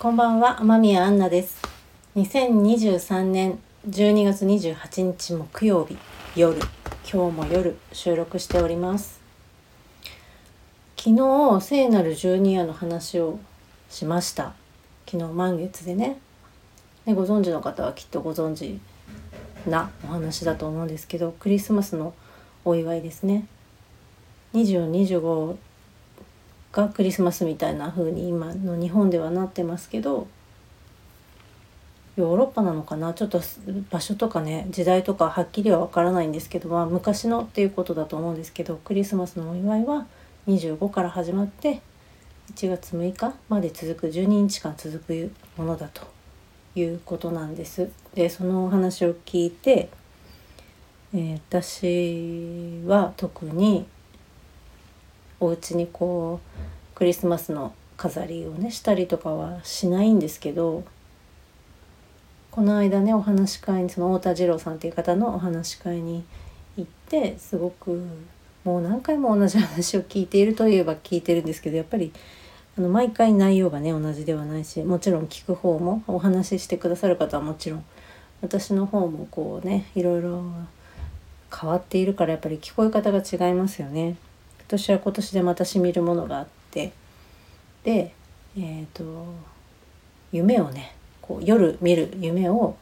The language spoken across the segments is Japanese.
こんばんは、天宮アンナです。2023年12月28日木曜日夜、今日も夜収録しております。昨日聖なる十二夜の話をしました。昨日満月でね。ねご存知の方はきっとご存知なお話だと思うんですけど、クリスマスのお祝いですね。24、25がクリスマスみたいな風に今の日本ではなってますけどヨーロッパなのかな？ちょっと場所とかね時代とかはっきりはわからないんですけど、まあ、昔のっていうことだと思うんですけどクリスマスのお祝いは25から始まって1月6日まで続く12日間続くものだということなんです。でそのお話を聞いて、えー私は特にお家にこうクリスマスの飾りをねしたりとかはしないんですけどこの間ねお話し会にその太田次郎さんっていう方のお話し会に行ってすごくもう何回も同じ話を聞いているといえば聞いてるんですけどやっぱりあの毎回内容がね同じではないしもちろん聞く方もお話ししてくださる方はもちろん私の方もこうねいろいろ変わっているからやっぱり聞こえ方が違いますよね。私は今年でまたしみるものがあってでえっ、と夢をねこう夜見る夢を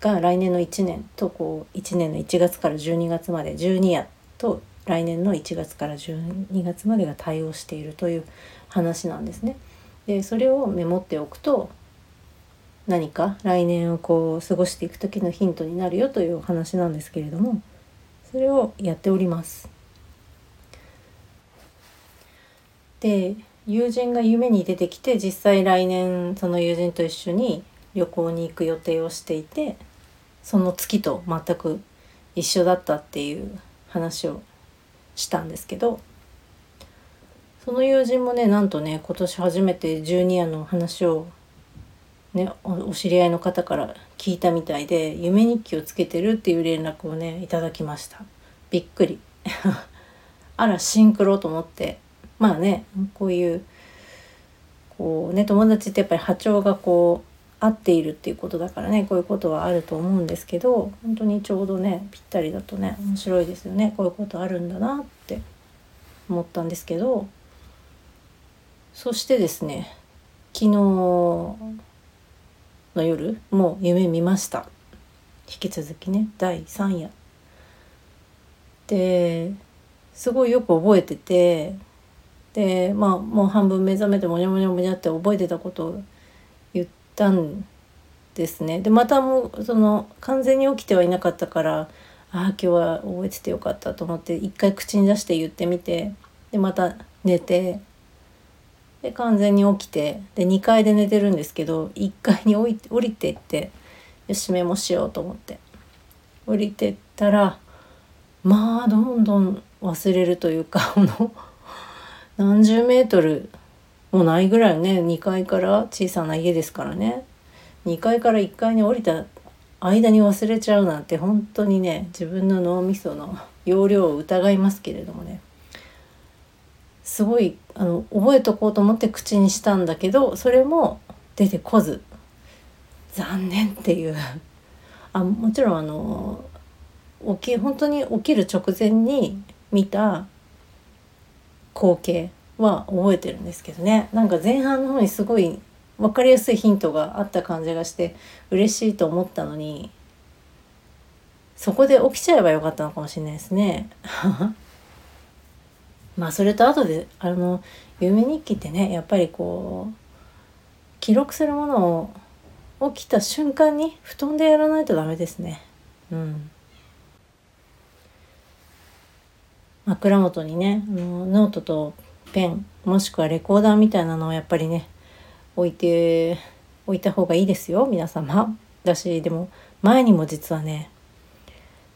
が来年の1年とこう1年の1月から12月まで12夜と来年の1月から12月までが対応しているという話なんですね。でそれをメモっておくと何か来年をこう過ごしていく時のヒントになるよというお話なんですけれどもそれをやっております。で友人が夢に出てきて実際来年その友人と一緒に旅行に行く予定をしていてその月と全く一緒だったっていう話をしたんですけどその友人もねなんとね今年初めてジュニアの話をねお知り合いの方から聞いたみたいで夢日記をつけてるっていう連絡をねいただきました。びっくり。あらシンクロと思って。まあねこういうこうね友達ってやっぱり波長がこう合っているっていうことだからねこういうことはあると思うんですけど本当にちょうどねぴったりだとね面白いですよねこういうことあるんだなって思ったんですけどそしてですね昨日の夜もう夢見ました。引き続きね第3夜。ですごいよく覚えててでまあもう半分目覚めてもにゃもにゃもにゃって覚えてたことを言ったんですね。でまたもうその完全に起きてはいなかったからああ今日は覚えててよかったと思って一回口に出して言ってみてでまた寝てで完全に起きてで2階で寝てるんですけど1階に降りて降りていってよしメモしようと思って降りてったらまあどんどん忘れるというか あの何十メートルもないぐらいね。2階から小さな家ですからね。2階から1階に降りた間に忘れちゃうなんて本当にね自分の脳みその容量を疑いますけれどもね。すごいあの覚えとこうと思って口にしたんだけどそれも出てこず。残念っていう。あもちろんあの起き本当に起きる直前に見た光景は覚えてるんですけどねなんか前半の方にすごい分かりやすいヒントがあった感じがして嬉しいと思ったのにそこで起きちゃえばよかったのかもしれないですね。まあそれと後であの夢日記ってねやっぱりこう記録するものを起きた瞬間に布団でやらないとダメですね。うん。枕元にねあのノートとペンもしくはレコーダーみたいなのをやっぱりね置いて置いた方がいいですよ皆様。だしでも前にも実はね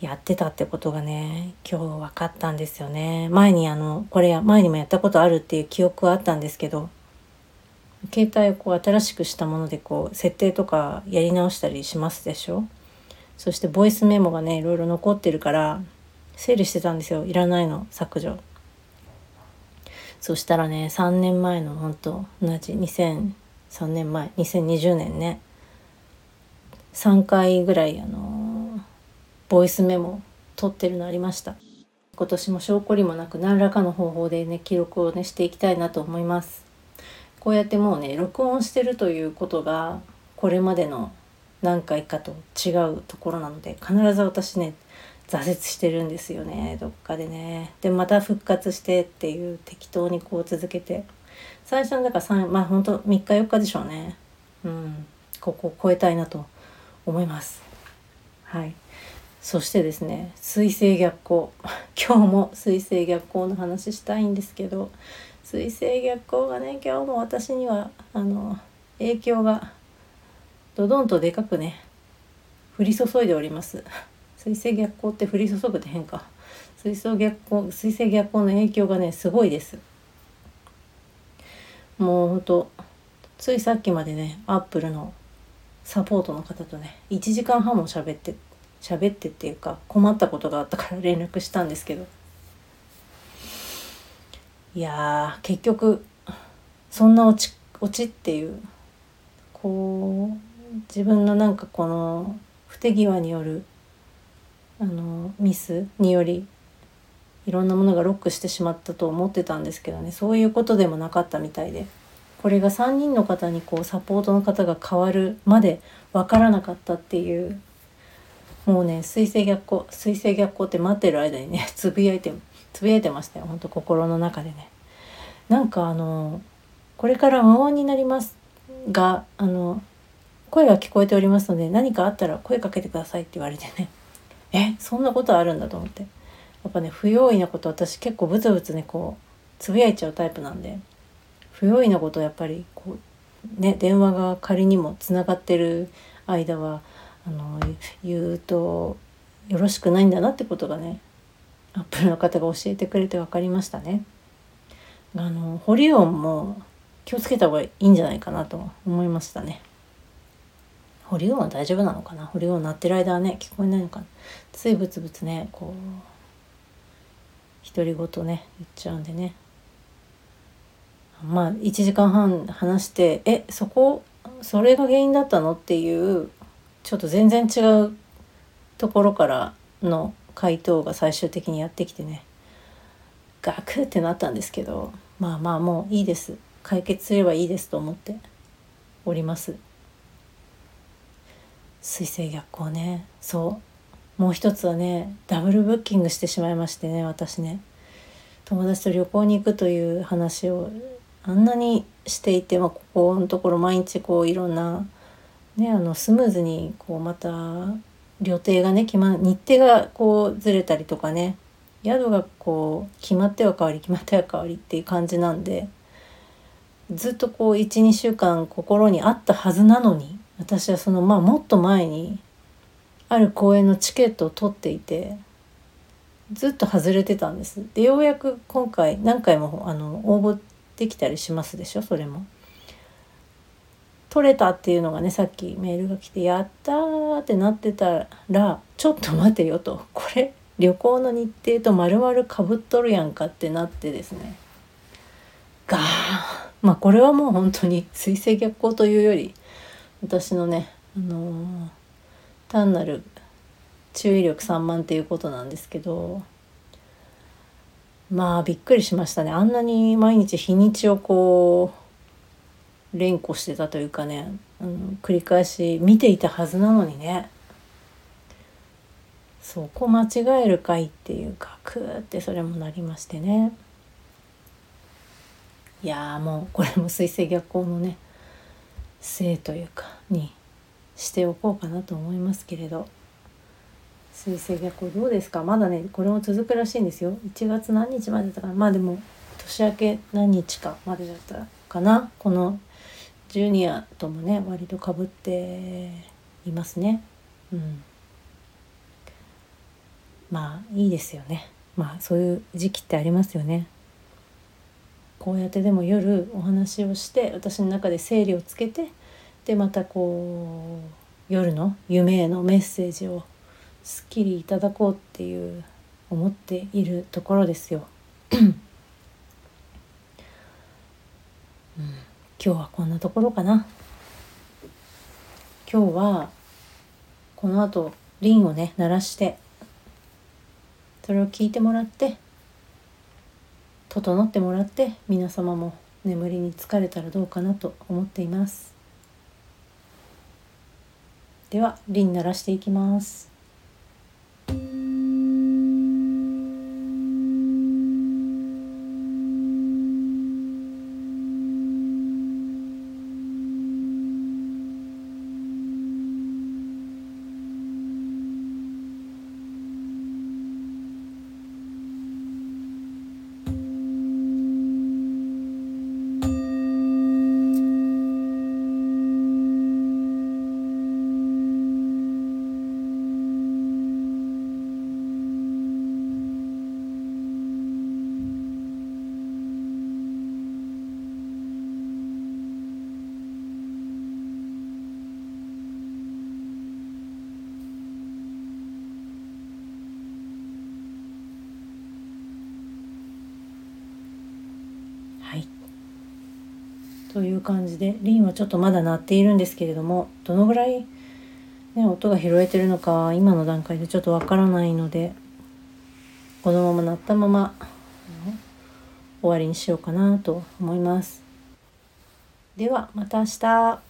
やってたってことがね今日分かったんですよね。前にあのこれ前にもやったことあるっていう記憶はあったんですけど携帯をこう新しくしたものでこう設定とかやり直したりしますでしょ？そしてボイスメモがねいろいろ残ってるから整理してたんですよ。いらないの。削除。そしたらね3年前の本当同じ2003年前。2020年ね。3回ぐらいあのボイスメモ撮ってるのありました。今年も証拠りもなく何らかの方法でね記録をねしていきたいなと思います。こうやってもうね録音してるということがこれまでの何回かと違うところなので必ず私ね挫折してるんですよねどっかでね。でまた復活してっていう適当にこう続けて。最初のだから3まあほんと3日4日でしょうね。うん。ここを超えたいなと思います。はい。そしてですね水星逆行。今日も水星逆行の話したいんですけど水星逆行がね今日も私にはあの影響がどどんとでかくね降り注いでおります。水星逆行って降り注ぐって変か水星逆行水星逆行の影響がねすごいです。もうほんとついさっきまでねアップルのサポートの方とね1時間半も喋って喋ってっていうか困ったことがあったから 連絡したんですけど。いや結局そんな落ち落ちっていうこう自分のなんかこの不手際によるあのミスによりいろんなものがロックしてしまったと思ってたんですけどね。そういうことでもなかったみたいで。これが3人の方にこうサポートの方が変わるまで分からなかったっていう。もうね水星逆行水星逆行って待ってる間にね つぶやいてつぶやいてましたよ。ほんと心の中でね。なんかあのこれから無音になりますがあの声が聞こえておりますので何かあったら声かけてくださいって言われてね。えそんなことあるんだと思ってやっぱね不用意なこと私結構ブツブツねこうつぶやいちゃうタイプなんで不用意なことやっぱりこうね電話が仮にもつながってる間はあの言うとよろしくないんだなってことがねアップルの方が教えてくれて分かりましたね。あの保留音も気をつけた方がいいんじゃないかなと思いましたね。保留音は大丈夫なのかな？保留音鳴ってる間はね聞こえないのかな？ついブツブツねこう独り言ね言っちゃうんでね。まあ1時間半話してえそこそれが原因だったの？っていうちょっと全然違うところからの回答が最終的にやってきてね。ガクってなったんですけどまあまあもういいです。解決すればいいですと思っております。水星逆行ね。そう。もう一つはねダブルブッキングしてしまいましてね私ね。友達と旅行に行くという話をあんなにしていて、まあ、ここのところ毎日こういろんなね、あのスムーズにこうまた旅程がね決ま日程がこうずれたりとかね。宿がこう決まっては変わり決まっては変わりっていう感じなんでずっとこう12週間心にあったはずなのに私はそのまあもっと前にある公演のチケットを取っていてずっと外れてたんです。でようやく今回何回もあの応募できたりしますでしょ？それも。取れたっていうのがねさっきメールが来て「やった」ってなってたら「ちょっと待てよ」と「これ旅行の日程と丸々かぶっとるやんか」ってなってですねガーンまあこれはもう本当に水星逆行というより私のね、あのー、単なる注意力散漫っていうことなんですけどまあびっくりしましたね。あんなに毎日日にちをこう連呼してたというかね、うん、繰り返し見ていたはずなのにね。そこ間違えるかいっていうかクーってそれもなりましてね。いやもうこれも水星逆行のねせいというかにしておこうかなと思いますけれど水星逆行どうですか？まだねこれも続くらしいんですよ1月何日までだったかなまあでも年明け何日かまでだったかなこのジュニアともね割とかぶっていますね。うん、まあいいですよね。まあそういう時期ってありますよね。こうやってでも夜お話をして私の中で整理をつけてでまたこう夜の夢へのメッセージをすっきりいただこうっていう思っているところですよ。今日はこんなところかな今日はこの後リンをね鳴らしてそれを聞いてもらって整ってもらって皆様も眠りに疲れたらどうかなと思っています。ではリン鳴らしていきますはいという感じでリンはちょっとまだ鳴っているんですけれどもどのぐらい、ね、音が拾えてるのか今の段階でちょっとわからないのでこのまま鳴ったまま、終わりにしようかなと思います。ではまた明日。